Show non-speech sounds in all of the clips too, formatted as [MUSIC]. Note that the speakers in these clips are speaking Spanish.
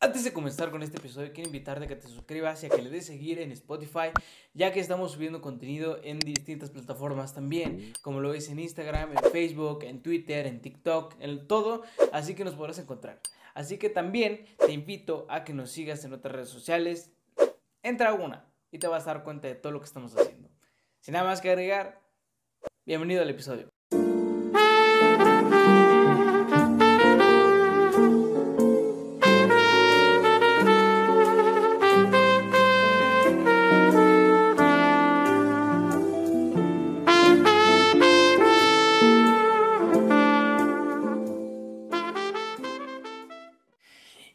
Antes de comenzar con este episodio, quiero invitarte a que te suscribas y a que le des seguir en Spotify, ya que estamos subiendo contenido en distintas plataformas también, como lo ves en Instagram, en Facebook, en Twitter, en TikTok, en todo, así que nos podrás encontrar. Así que también te invito a que nos sigas en otras redes sociales. Entra a una y te vas a dar cuenta de todo lo que estamos haciendo. Sin nada más que agregar, bienvenido al episodio.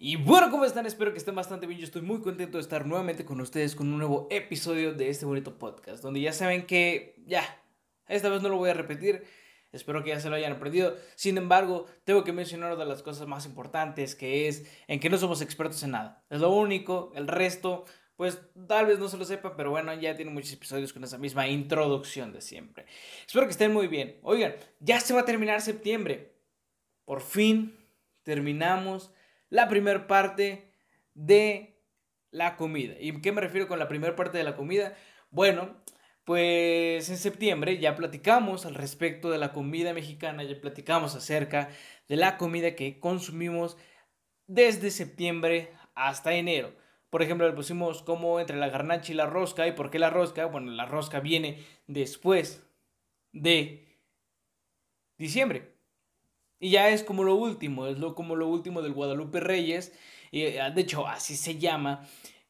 Y bueno, ¿cómo están? Espero que estén bastante bien. Yo estoy muy contento de estar nuevamente con ustedes con un nuevo episodio de este bonito podcast, donde ya saben que ya, esta vez no lo voy a repetir. Espero que ya se lo hayan aprendido. Sin embargo, tengo que mencionar una de las cosas más importantes, que es en que no somos expertos en nada. Es lo único, el resto, pues tal vez no se lo sepa, pero bueno, ya tiene muchos episodios con esa misma introducción de siempre. Espero que estén muy bien. Oigan, ya se va a terminar septiembre. Por fin terminamos la primera parte de la comida. ¿Y qué me refiero con la primera parte de la comida? Bueno, pues en septiembre ya platicamos al respecto de la comida mexicana, ya platicamos acerca de la comida que consumimos desde septiembre hasta enero. Por ejemplo, le pusimos como entre la garnacha y la rosca. ¿Y por qué la rosca? Bueno, la rosca viene después de diciembre. Y ya es como lo último, es lo, como lo último del Guadalupe Reyes. Y, eh, de hecho, así se llama.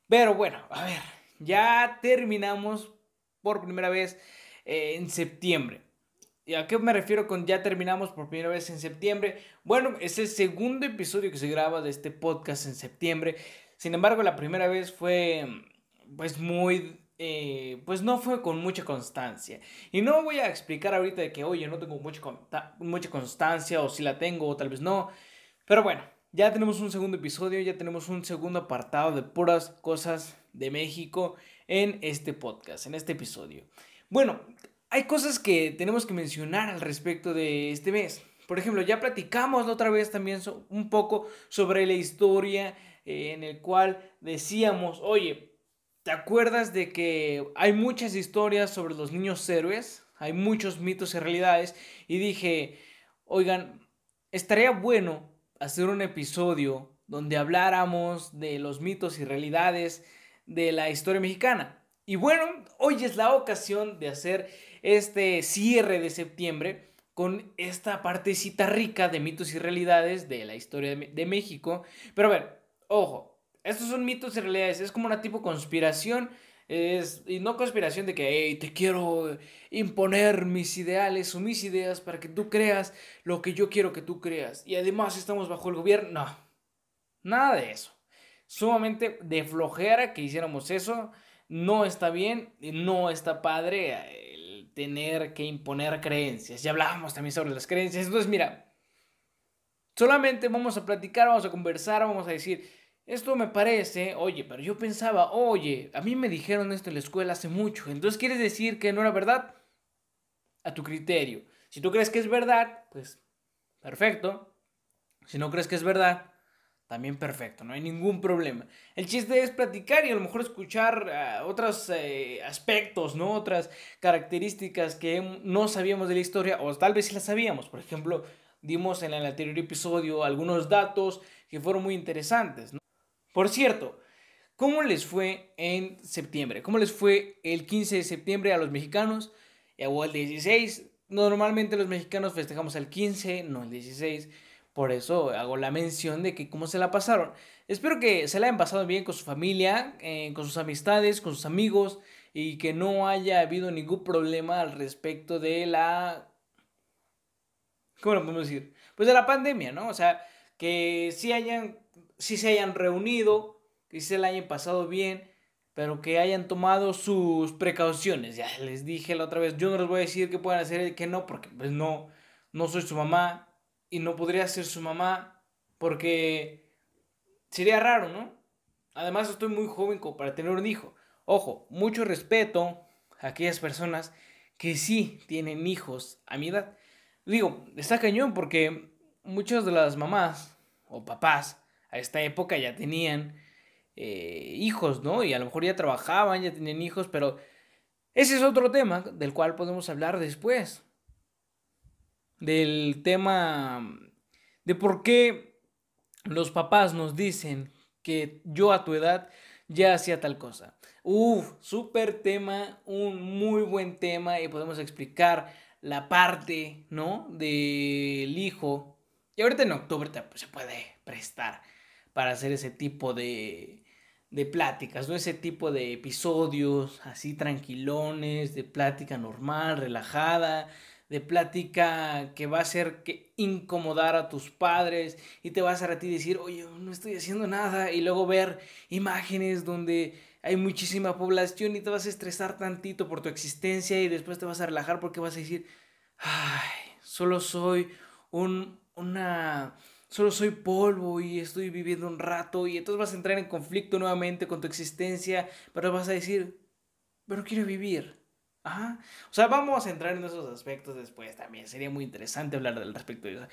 Pero bueno, a ver, ya terminamos por primera vez eh, en septiembre. ¿Y a qué me refiero con ya terminamos por primera vez en septiembre? Bueno, es el segundo episodio que se graba de este podcast en septiembre. Sin embargo, la primera vez fue pues muy eh, pues no fue con mucha constancia. Y no voy a explicar ahorita de que, oye, no tengo mucha, mucha constancia o si la tengo o tal vez no. Pero bueno, ya tenemos un segundo episodio, ya tenemos un segundo apartado de puras cosas de México en este podcast, en este episodio. Bueno, hay cosas que tenemos que mencionar al respecto de este mes. Por ejemplo, ya platicamos la otra vez también un poco sobre la historia eh, en el cual decíamos, oye, ¿Te acuerdas de que hay muchas historias sobre los niños héroes? Hay muchos mitos y realidades. Y dije, oigan, estaría bueno hacer un episodio donde habláramos de los mitos y realidades de la historia mexicana. Y bueno, hoy es la ocasión de hacer este cierre de septiembre con esta partecita rica de mitos y realidades de la historia de México. Pero a ver, ojo, estos son mitos y realidades. Es como una tipo conspiración. Es, y no conspiración de que te quiero imponer mis ideales o mis ideas para que tú creas lo que yo quiero que tú creas. Y además estamos bajo el gobierno. No, nada de eso. Sumamente de flojera que hiciéramos eso. No está bien no está padre el tener que imponer creencias. Ya hablábamos también sobre las creencias. Entonces, mira, solamente vamos a platicar, vamos a conversar, vamos a decir esto me parece, oye, pero yo pensaba, oye, a mí me dijeron esto en la escuela hace mucho, entonces quieres decir que no era verdad a tu criterio. Si tú crees que es verdad, pues perfecto. Si no crees que es verdad, también perfecto, no hay ningún problema. El chiste es platicar y a lo mejor escuchar uh, otros eh, aspectos, ¿no? Otras características que no sabíamos de la historia o tal vez sí las sabíamos. Por ejemplo, dimos en el anterior episodio algunos datos que fueron muy interesantes, ¿no? Por cierto, ¿cómo les fue en septiembre? ¿Cómo les fue el 15 de septiembre a los mexicanos o el 16? Normalmente los mexicanos festejamos el 15, no el 16. Por eso hago la mención de que cómo se la pasaron. Espero que se la hayan pasado bien con su familia, eh, con sus amistades, con sus amigos y que no haya habido ningún problema al respecto de la... ¿Cómo lo podemos decir? Pues de la pandemia, ¿no? O sea, que sí hayan si se hayan reunido, que se la hayan pasado bien, pero que hayan tomado sus precauciones. Ya les dije la otra vez, yo no les voy a decir que puedan hacer y que no, porque pues no, no soy su mamá y no podría ser su mamá porque sería raro, ¿no? Además estoy muy joven como para tener un hijo. Ojo, mucho respeto a aquellas personas que sí tienen hijos a mi edad. Digo, está cañón porque muchas de las mamás o papás a esta época ya tenían eh, hijos, ¿no? Y a lo mejor ya trabajaban, ya tenían hijos, pero ese es otro tema del cual podemos hablar después. Del tema de por qué los papás nos dicen que yo a tu edad ya hacía tal cosa. Uf, súper tema, un muy buen tema y podemos explicar la parte, ¿no? Del hijo. Y ahorita en octubre se puede prestar para hacer ese tipo de, de pláticas, ¿no? Ese tipo de episodios así tranquilones, de plática normal, relajada, de plática que va a hacer que incomodar a tus padres y te va a a ti decir, oye, no estoy haciendo nada y luego ver imágenes donde hay muchísima población y te vas a estresar tantito por tu existencia y después te vas a relajar porque vas a decir, ay, solo soy un, una, solo soy polvo y estoy viviendo un rato y entonces vas a entrar en conflicto nuevamente con tu existencia, pero vas a decir, pero quiero vivir. Ajá. O sea, vamos a entrar en esos aspectos después también. Sería muy interesante hablar del respecto de eso.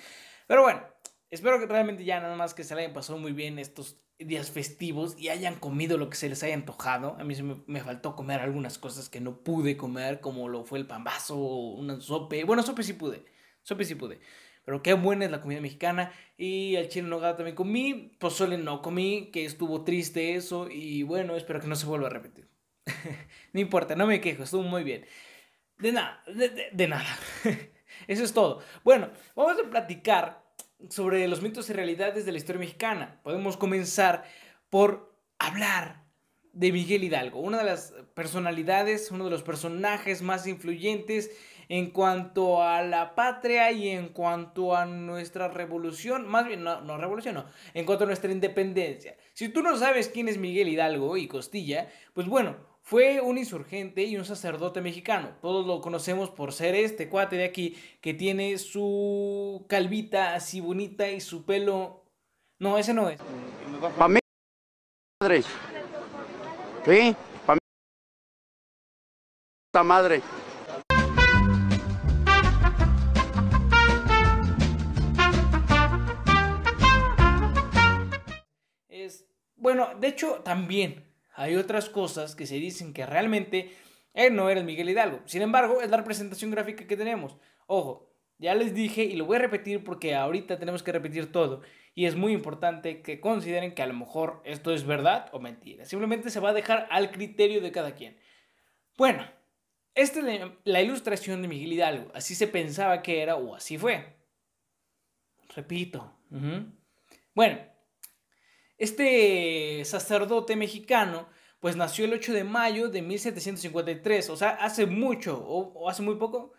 Pero bueno, espero que realmente ya nada más que se le hayan pasado muy bien estos días festivos y hayan comido lo que se les haya antojado. A mí se me, faltó comer algunas cosas que no pude comer, como lo fue el pambazo, una sope. Bueno, sope sí pude. Sope sí pude. Pero qué buena es la comida mexicana. Y al chile nogada también comí. Pozole no comí, que estuvo triste eso. Y bueno, espero que no se vuelva a repetir. [LAUGHS] no importa, no me quejo, estuvo muy bien. De nada, de, nada. [LAUGHS] Eso es todo. Bueno, vamos a platicar sobre los mitos y realidades de la historia mexicana. Podemos comenzar por hablar de Miguel Hidalgo, una de las personalidades, uno de los personajes más influyentes en cuanto a la patria y en cuanto a nuestra revolución, más bien, no, no revolución, no, en cuanto a nuestra independencia. Si tú no sabes quién es Miguel Hidalgo y Costilla, pues bueno, fue un insurgente y un sacerdote mexicano. Todos lo conocemos por ser este cuate de aquí que tiene su calvita así bonita y su pelo... No, ese no es. Para mí, madre. Sí, para mí, madre. Bueno, de hecho, también hay otras cosas que se dicen que realmente él no era el Miguel Hidalgo. Sin embargo, es la representación gráfica que tenemos. Ojo, ya les dije y lo voy a repetir porque ahorita tenemos que repetir todo. Y es muy importante que consideren que a lo mejor esto es verdad o mentira. Simplemente se va a dejar al criterio de cada quien. Bueno, esta es la, ilustración de Miguel Hidalgo. Así se pensaba que era o así fue. Repito. Bueno, este sacerdote mexicano, pues nació el 8 de mayo de 1753, o sea, hace mucho o, hace muy poco.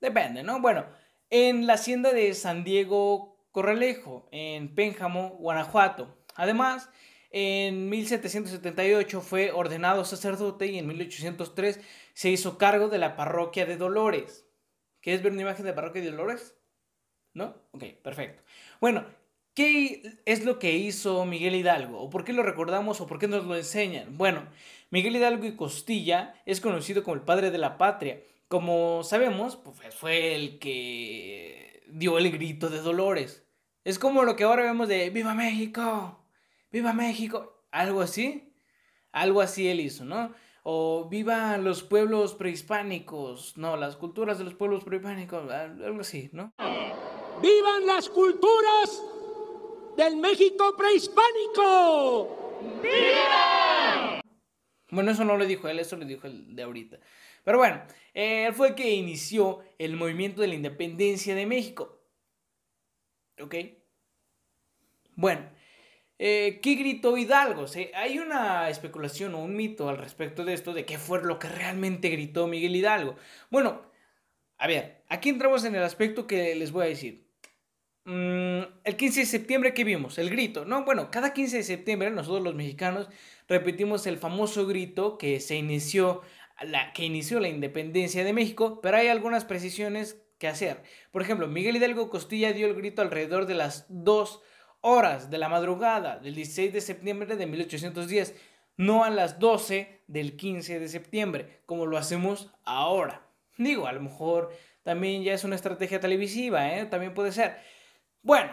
Depende, ¿no? Bueno, en la hacienda de San Diego Corralejo, en Pénjamo, Guanajuato. Además, en 1778 fue ordenado sacerdote y en 1803 se hizo cargo de la parroquia de Dolores. ¿Quieres ver una imagen de la parroquia de Dolores? ¿No? Ok, perfecto. Bueno, ¿Qué es lo que hizo Miguel Hidalgo? ¿O por qué lo recordamos o por qué nos lo enseñan? Bueno, Miguel Hidalgo y Costilla es conocido como el padre de la patria. Como sabemos, pues fue el que dio el grito de Dolores. Es como lo que ahora vemos de ¡Viva México! ¡Viva México! Algo así. Algo así él hizo, ¿no? O viva los pueblos prehispánicos. No, las culturas de los pueblos prehispánicos. Algo así, ¿no? ¡Vivan las culturas del México prehispánico. ¡Viva! Bueno, eso no lo dijo él, eso lo dijo el de ahorita. Pero bueno, él fue el que inició el movimiento de la independencia de México. ¿Ok? Bueno, eh, ¿qué gritó Hidalgo? hay una especulación o un mito al respecto de esto, de qué fue lo que realmente gritó Miguel Hidalgo. Bueno, a ver, aquí entramos en el aspecto que les voy a decir. Mm, el 15 de septiembre, ¿qué vimos? El grito, ¿no? Bueno, cada 15 de septiembre nosotros los mexicanos repetimos el famoso grito que se inició, la, que inició la independencia de México, pero hay algunas precisiones que hacer. Por ejemplo, Miguel Hidalgo Costilla dio el grito alrededor de las 2 horas de la madrugada del 16 de septiembre de 1810, no a las 12 del 15 de septiembre, como lo hacemos ahora. Digo, a lo mejor también ya es una estrategia televisiva, ¿eh? También puede ser. Bueno,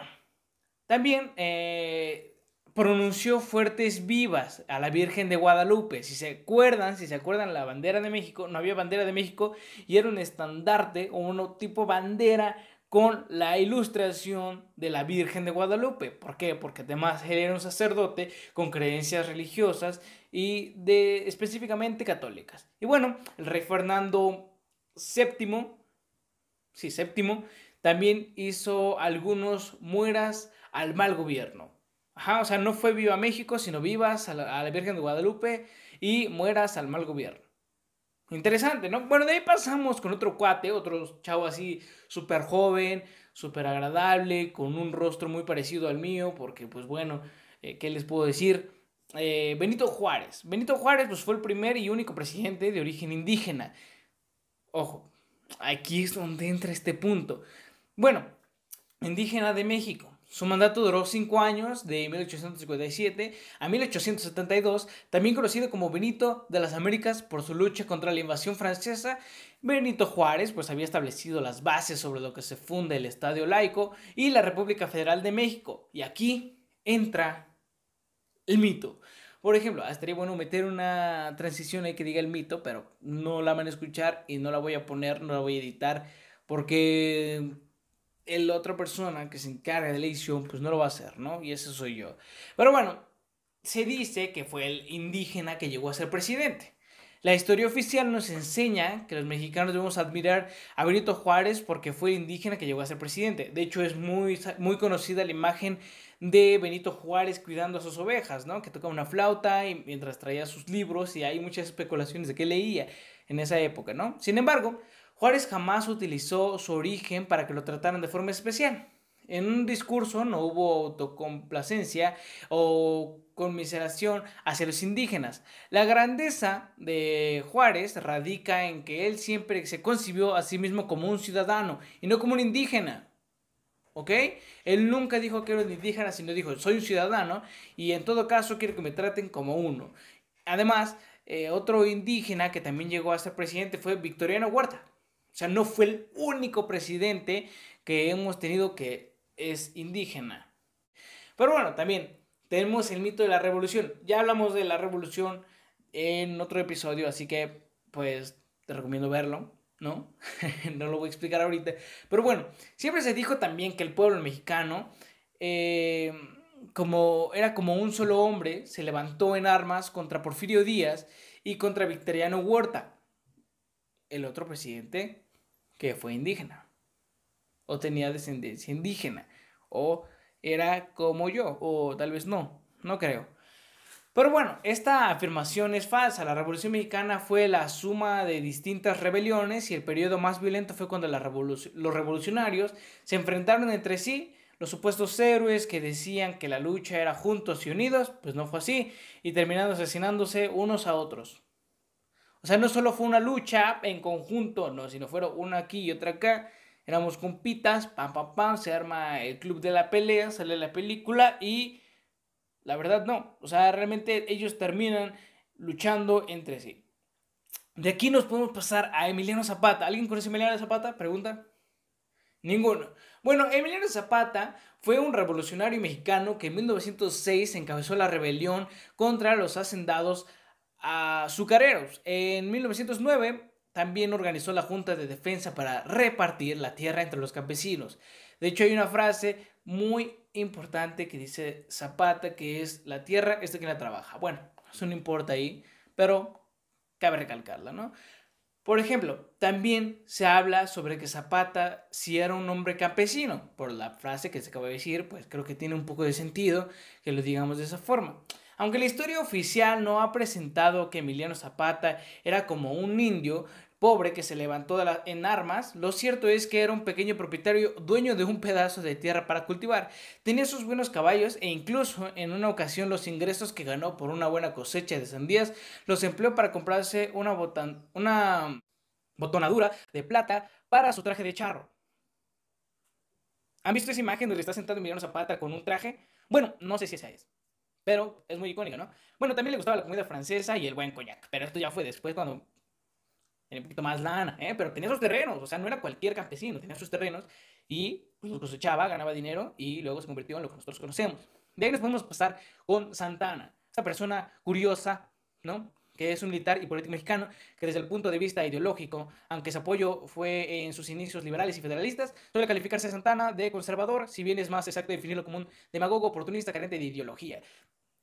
también eh, pronunció fuertes vivas a la Virgen de Guadalupe. Si se acuerdan, si se acuerdan la bandera de México, no había bandera de México y era un estandarte o un tipo bandera con la ilustración de la Virgen de Guadalupe. ¿Por qué? Porque además era un sacerdote con creencias religiosas y específicamente católicas. Y bueno, el rey Fernando VII, sí, séptimo, también hizo algunos mueras al mal gobierno. Ajá, o sea, no fue viva México, sino vivas a la, Virgen de Guadalupe y mueras al mal gobierno. Interesante, ¿no? Bueno, de ahí pasamos con otro cuate, otro chavo así súper joven, súper agradable, con un rostro muy parecido al mío, porque pues bueno, eh, ¿qué les puedo decir? Eh, Benito Juárez. Benito Juárez pues fue el primer y único presidente de origen indígena. Ojo, aquí es donde entra este punto. Bueno, indígena de México. Su mandato duró cinco años, de 1857 a 1872, también conocido como Benito de las Américas por su lucha contra la invasión francesa. Benito Juárez pues había establecido las bases sobre lo que se funda el Estadio Laico y la República Federal de México. Y aquí entra el mito. Por ejemplo, estaría bueno meter una transición ahí que diga el mito, pero no la van a escuchar y no la voy a poner, no la voy a editar, porque la otra persona que se encarga de la edición, pues no lo va a hacer, ¿no? Y ese soy yo. Pero bueno, se dice que fue el indígena que llegó a ser presidente. La historia oficial nos enseña que los mexicanos debemos admirar a Benito Juárez porque fue el indígena que llegó a ser presidente. De hecho, es muy, muy conocida la imagen de Benito Juárez cuidando a sus ovejas, ¿no? Que tocaba una flauta y mientras traía sus libros y hay muchas especulaciones de qué leía en esa época, ¿no? Sin embargo, Juárez jamás utilizó su origen para que lo trataran de forma especial. En un discurso no hubo autocomplacencia o conmiseración hacia los indígenas. La grandeza de Juárez radica en que él siempre se concibió a sí mismo como un ciudadano y no como un indígena. ¿Ok? Él nunca dijo que era un indígena, sino dijo, soy un ciudadano y en todo caso quiero que me traten como uno. Además, eh, otro indígena que también llegó a ser presidente fue Victoriano Huerta. Sea, no fue el único presidente que hemos tenido que es indígena. Pero bueno, también tenemos el mito de la revolución. Ya hablamos de la revolución en otro episodio, así que pues te recomiendo verlo, ¿no? [LAUGHS] no lo voy a explicar ahorita. Pero bueno, siempre se dijo también que el pueblo mexicano, eh, como era como un solo hombre, se levantó en armas contra Porfirio Díaz y contra Victoriano Huerta, el otro presidente que fue indígena o tenía descendencia indígena o era como yo o tal vez no, no creo. Pero bueno, esta afirmación es falsa. La Revolución Mexicana fue la suma de distintas rebeliones y el periodo más violento fue cuando los revolucionarios se enfrentaron entre sí. Los supuestos héroes que decían que la lucha era juntos y unidos, pues no fue así, y terminaron asesinándose unos a otros. Sea, no solo fue una lucha en conjunto, no, sino fueron una aquí y otra acá. Éramos compitas, pam, pam, pam, se arma el club de la pelea, sale la película y la verdad no. O sea, realmente ellos terminan luchando entre sí. De aquí nos podemos pasar a Emiliano Zapata. ¿Alguien conoce a Emiliano Zapata? Pregunta. Ninguno. Bueno, Emiliano Zapata fue un revolucionario mexicano que en 1906 encabezó la rebelión contra los hacendados azucareros. En 1909 también organizó la Junta de Defensa para repartir la tierra entre los campesinos. De hecho, hay una frase muy importante que dice Zapata, que es la tierra es de quien la trabaja. Bueno, eso no importa ahí, pero cabe recalcarla, ¿no? Por ejemplo, también se habla sobre que Zapata si era un hombre campesino. Por la frase que se acaba de decir, pues creo que tiene un poco de sentido que lo digamos de esa forma. Aunque la historia oficial no ha presentado que Emiliano Zapata era como un indio pobre que se levantó en armas, lo cierto es que era un pequeño propietario dueño de un pedazo de tierra para cultivar. Tenía sus buenos caballos e incluso en una ocasión los ingresos que ganó por una buena cosecha de sandías los empleó para comprarse una, una botonadura de plata para su traje de charro. ¿Han visto esa imagen donde está sentado Emiliano Zapata con un traje? Bueno, no sé si esa es pero es muy icónico, ¿no? Bueno, también le gustaba la comida francesa y el buen coñac, pero esto ya fue después cuando tenía un poquito más lana, ¿eh? Pero tenía sus terrenos, o sea, no era cualquier campesino, tenía sus terrenos y pues, lo cosechaba, ganaba dinero y luego se convirtió en lo que nosotros conocemos. De ahí nos podemos pasar con Santana, esta persona curiosa, ¿no? que es un militar y político mexicano que desde el punto de vista ideológico, aunque su apoyo fue en sus inicios liberales y federalistas, suele calificarse a Santana de conservador, si bien es más exacto definirlo como un demagogo oportunista carente de ideología.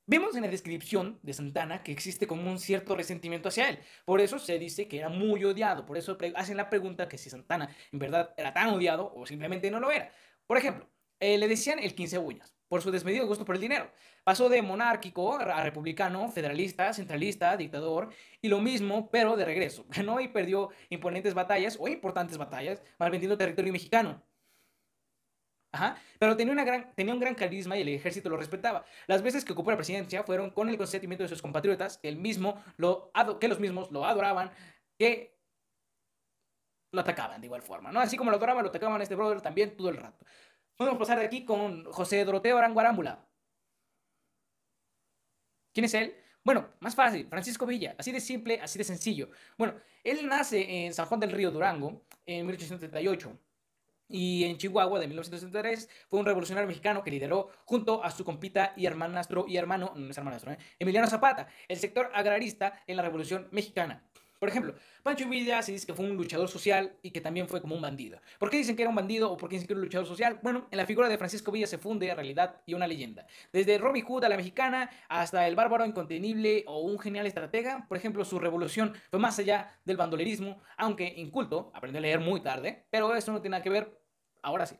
Vemos en la descripción de Santana que existe como un cierto resentimiento hacia él. Por eso se dice que era muy odiado. Por eso hacen la pregunta que si Santana en verdad era tan odiado o simplemente no lo era. Por ejemplo, eh, le decían el 15 uñas por su desmedido gusto por el dinero. Pasó de monárquico a republicano, federalista, centralista, dictador, y lo mismo, pero de regreso. [LAUGHS] Ganó y perdió imponentes batallas o importantes batallas, malvendiendo territorio mexicano. Pero tenía, una gran, tenía un gran carisma y el ejército lo respetaba. Las veces que ocupó la presidencia fueron con el consentimiento de sus compatriotas, que, el mismo lo, que los mismos lo adoraban, que lo atacaban de igual forma, ¿no? Así como lo adoraban, lo atacaban a este brother también todo el rato. Podemos pasar de aquí con José Doroteo Aranguarámbula. ¿Quién es él? Bueno, más fácil, Francisco Villa, así de simple, así de sencillo. Bueno, él nace en San Juan del Río Durango en 1838 y en Chihuahua de 1973 fue un revolucionario mexicano que lideró junto a su compita y hermanastro y hermano, no es hermanastro, ¿eh? Emiliano Zapata, el sector agrarista en la Revolución Mexicana. Por ejemplo, Pancho Villa se dice que fue un luchador social y que también fue como un bandido. ¿Por qué dicen que era un bandido o por qué dicen que era un luchador social? Bueno, en la figura de Francisco Villa se funde realidad y una leyenda. Desde Robin Hood a la mexicana hasta el bárbaro incontenible o un genial estratega, por ejemplo, su revolución fue más allá del bandolerismo, aunque inculto, aprendió a leer muy tarde, pero eso no tiene nada que ver, ahora sí,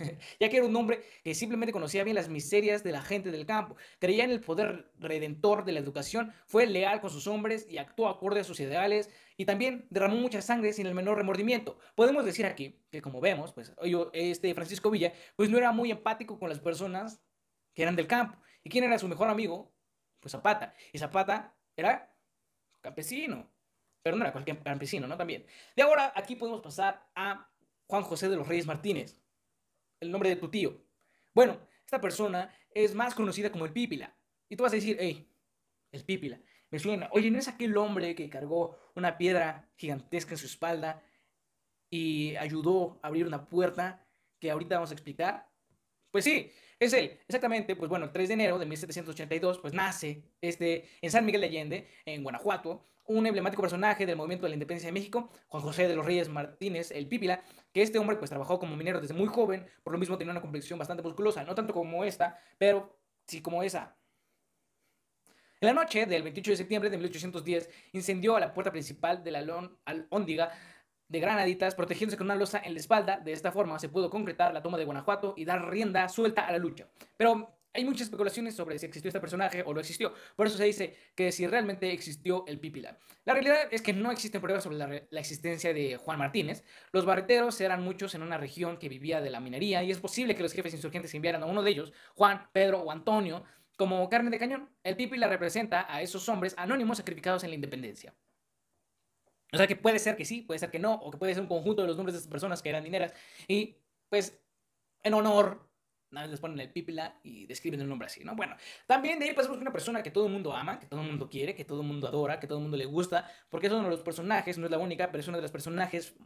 [LAUGHS] ya que era un hombre que simplemente conocía bien las miserias de la gente del campo, creía en el poder redentor de la educación, fue leal con sus hombres y actuó acorde a sus ideales y también derramó mucha sangre sin el menor remordimiento. Podemos decir aquí que como vemos, pues este Francisco Villa pues no era muy empático con las personas que eran del campo. ¿Y quién era su mejor amigo? Pues Zapata. Y Zapata era campesino. Pero no era cualquier campesino, ¿no? También. De ahora, aquí podemos pasar a Juan José de los Reyes Martínez el nombre de tu tío. Bueno, esta persona es más conocida como el Pípila. Y tú vas a decir, hey, el Pípila. Me suena, oye, ¿no es aquel hombre que cargó una piedra gigantesca en su espalda y ayudó a abrir una puerta que ahorita vamos a explicar? Pues sí, es él. Exactamente, pues bueno, el 3 de enero de 1782, pues nace este, en San Miguel de Allende, en Guanajuato, un emblemático personaje del movimiento de la independencia de México, Juan José de los Reyes Martínez, el Pípila, que este hombre pues trabajó como minero desde muy joven, por lo mismo tenía una complexión bastante musculosa, no tanto como esta, pero sí como esa. En la noche del 28 de septiembre de 1810 incendió la puerta principal de la Alhóndiga de granaditas, protegiéndose con una losa en la espalda. De esta forma se pudo concretar la toma de Guanajuato y dar rienda suelta a la lucha. Pero hay muchas especulaciones sobre si existió este personaje o no existió. Por eso se dice que si realmente existió el Pípila. La realidad es que no existen pruebas sobre la, existencia de Juan Martínez. Los barreteros eran muchos en una región que vivía de la minería y es posible que los jefes insurgentes enviaran a uno de ellos, Juan, Pedro o Antonio, como carne de cañón. El Pípila representa a esos hombres anónimos sacrificados en la independencia. O sea que puede ser que sí, puede ser que no, o que puede ser un conjunto de los nombres de esas personas que eran dineras. Y pues en honor les ponen el pípila y describen el nombre así, ¿no? Bueno, también de ahí pasamos con una persona que todo el mundo ama, que todo el mundo quiere, que todo el mundo adora, que todo el mundo le gusta, porque es uno de los personajes, no es la única, pero es uno de los personajes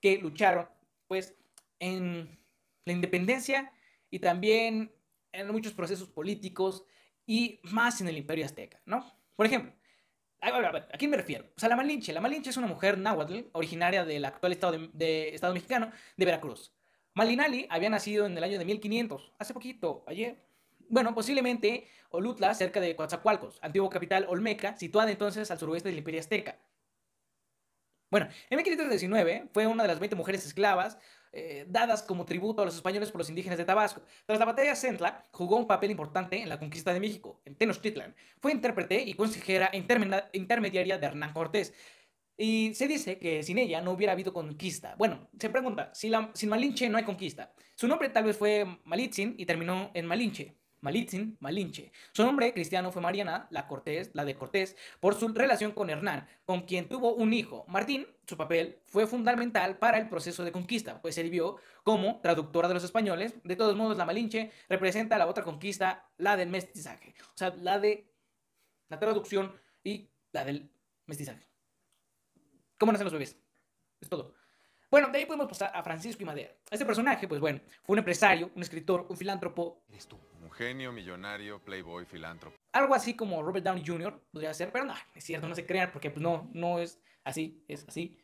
que lucharon, pues, en la independencia y también en muchos procesos políticos y más en el Imperio Azteca, ¿no? Por ejemplo, a, quién me refiero? O sea, la Malinche. La Malinche es una mujer náhuatl, originaria del actual estado, de estado mexicano de Veracruz. Malinali había nacido en el año de 1500, hace poquito, ayer. Bueno, posiblemente Olutla, cerca de Coatzacoalcos, antigua capital olmeca, situada entonces al suroeste del Imperio Azteca. Bueno, en 1519 fue una de las 20 mujeres esclavas eh, dadas como tributo a los españoles por los indígenas de Tabasco. Tras la batalla de Centla, jugó un papel importante en la conquista de México, en Tenochtitlan. Fue intérprete y consejera intermediaria de Hernán Cortés. Y se dice que sin ella no hubiera habido conquista. Bueno, se pregunta, si sin Malinche no hay conquista. Su nombre tal vez fue Malitzin y terminó en Malinche. Malitzin, Malinche. Su nombre cristiano fue Mariana, la Cortés, la de Cortés, por su relación con Hernán, con quien tuvo un hijo. Martín, su papel fue fundamental para el proceso de conquista, pues sirvió como traductora de los españoles. De todos modos, la Malinche representa la otra conquista, la del mestizaje. O sea, la de la traducción y la del mestizaje. ¿Cómo nacen los bebés? Es todo. Bueno, de ahí podemos pasar a Francisco y Madero. Este personaje, pues bueno, fue un empresario, un escritor, un filántropo, Eres tú. Un genio, millonario, playboy, filántropo. algo así como Robert Downey Jr. podría ser, pero no, es cierto, no se crean, porque pues no, no es así, es así,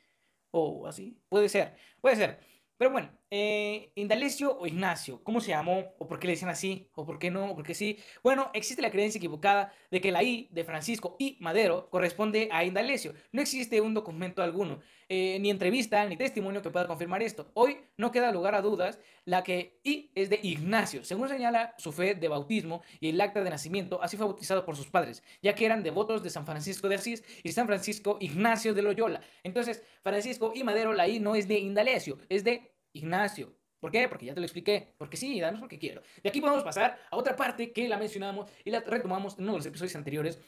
o así, puede ser, puede ser. Pero bueno, eh, Indalecio o Ignacio, ¿cómo se llamó? ¿O por qué le decían así? ¿O por qué no? ¿O por qué sí? Bueno, existe la creencia equivocada de que la I de Francisco y Madero corresponde a Indalecio. No existe un documento alguno, eh, ni entrevista, ni testimonio que pueda confirmar esto. Hoy no queda lugar a dudas, la que I es de Ignacio, según señala su fe de bautismo y el acta de nacimiento, así fue bautizado por sus padres, ya que eran devotos de San Francisco de Asís y San Francisco Ignacio de Loyola. Entonces, Francisco y Madero, la I no es de Indalecio, es de Ignacio. ¿Por qué? Porque ya te lo expliqué. Porque sí, danos porque quiero. De aquí podemos pasar a otra parte que la mencionamos y la retomamos en uno de los episodios anteriores,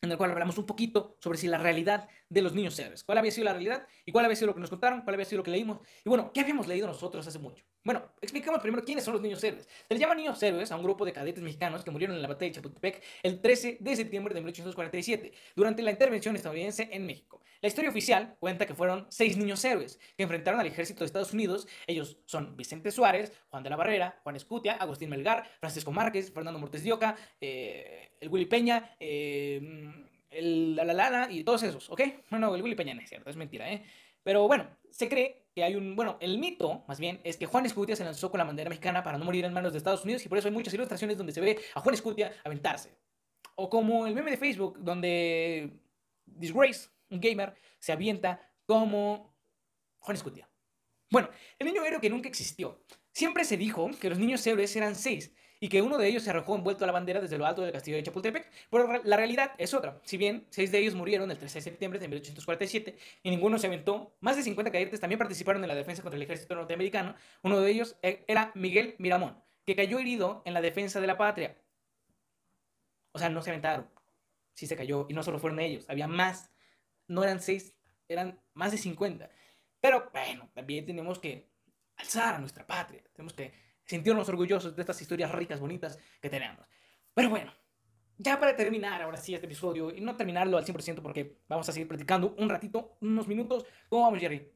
en el cual hablamos un poquito sobre si la realidad de los niños héroes. ¿Cuál había sido la realidad? ¿Y cuál había sido lo que nos contaron? ¿Cuál había sido lo que leímos? Y bueno, ¿qué habíamos leído nosotros hace mucho? Bueno, explicamos primero quiénes son los niños héroes. Se les llama niños héroes a un grupo de cadetes mexicanos que murieron en la batalla de Chapultepec el 13 de septiembre de 1847, durante la intervención estadounidense en México. La historia oficial cuenta que fueron seis niños héroes que enfrentaron al ejército de Estados Unidos. Ellos son Vicente Suárez, Juan de la Barrera, Juan Escutia, Agustín Melgar, Francisco Márquez, Fernando Montes de eh, el Willy Peña, eh, el La La y todos esos, ¿ok? Bueno, el Willy Peña no es cierto, es mentira, ¿eh? Pero bueno, se cree que hay un... Bueno, el mito, más bien, es que Juan Escutia se lanzó con la bandera mexicana para no morir en manos de Estados Unidos y por eso hay muchas ilustraciones donde se ve a Juan Escutia aventarse. O como el meme de Facebook, donde Disgrace, un gamer, se avienta como Juan Escutia. Bueno, el niño héroe que nunca existió. Siempre se dijo que los niños héroes eran seis y que uno de ellos se arrojó envuelto a la bandera desde lo alto del castillo de Chapultepec, pero la realidad es otra. Si bien seis de ellos murieron el 13 de septiembre de 1847 y ninguno se aventó, más de 50 cadetes también participaron en la defensa contra el ejército norteamericano. Uno de ellos eh, era Miguel Miramón, que cayó herido en la defensa de la patria. O sea, no se aventaron. Sí se cayó. Y no solo fueron ellos, había más. No eran seis, eran más de 50. Pero bueno, también tenemos que alzar a nuestra patria. Tenemos que sentirnos orgullosos de estas historias ricas, bonitas que tenemos. Pero bueno, ya para terminar ahora sí este episodio, y no terminarlo al 100% porque vamos a seguir platicando un ratito, unos minutos. ¿Cómo vamos, Jerry?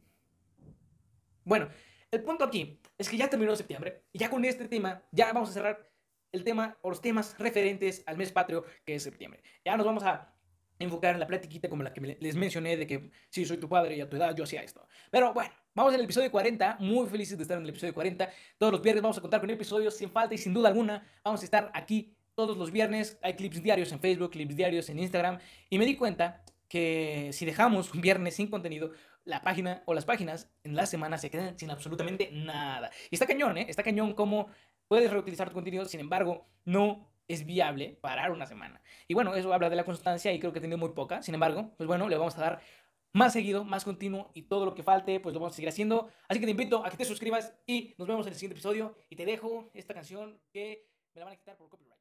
Bueno, el punto aquí es que ya terminó septiembre y ya con este tema ya vamos a cerrar el tema o los temas referentes al mes patrio que es septiembre. Ya nos vamos a enfocar en la platiquita como la que les mencioné de que si soy tu padre y a tu edad yo hacía esto. Pero bueno, vamos al episodio 40, muy felices de estar en el episodio 40. Todos los viernes vamos a contar con episodios sin falta y sin duda alguna vamos a estar aquí todos los viernes. Hay clips diarios en Facebook, clips diarios en Instagram y me di cuenta que si dejamos un viernes sin contenido, la página o las páginas en la semana se quedan sin absolutamente nada. Y está cañón, ¿eh? Está cañón cómo puedes reutilizar tu contenido, sin embargo, no es viable parar una semana. Y bueno, eso habla de la constancia y creo que he tenido muy poca. Sin embargo, pues bueno, le vamos a dar más seguido, más continuo y todo lo que falte, pues lo vamos a seguir haciendo. Así que te invito a que te suscribas y nos vemos en el siguiente episodio. Y te dejo esta canción que me la van a quitar por copyright.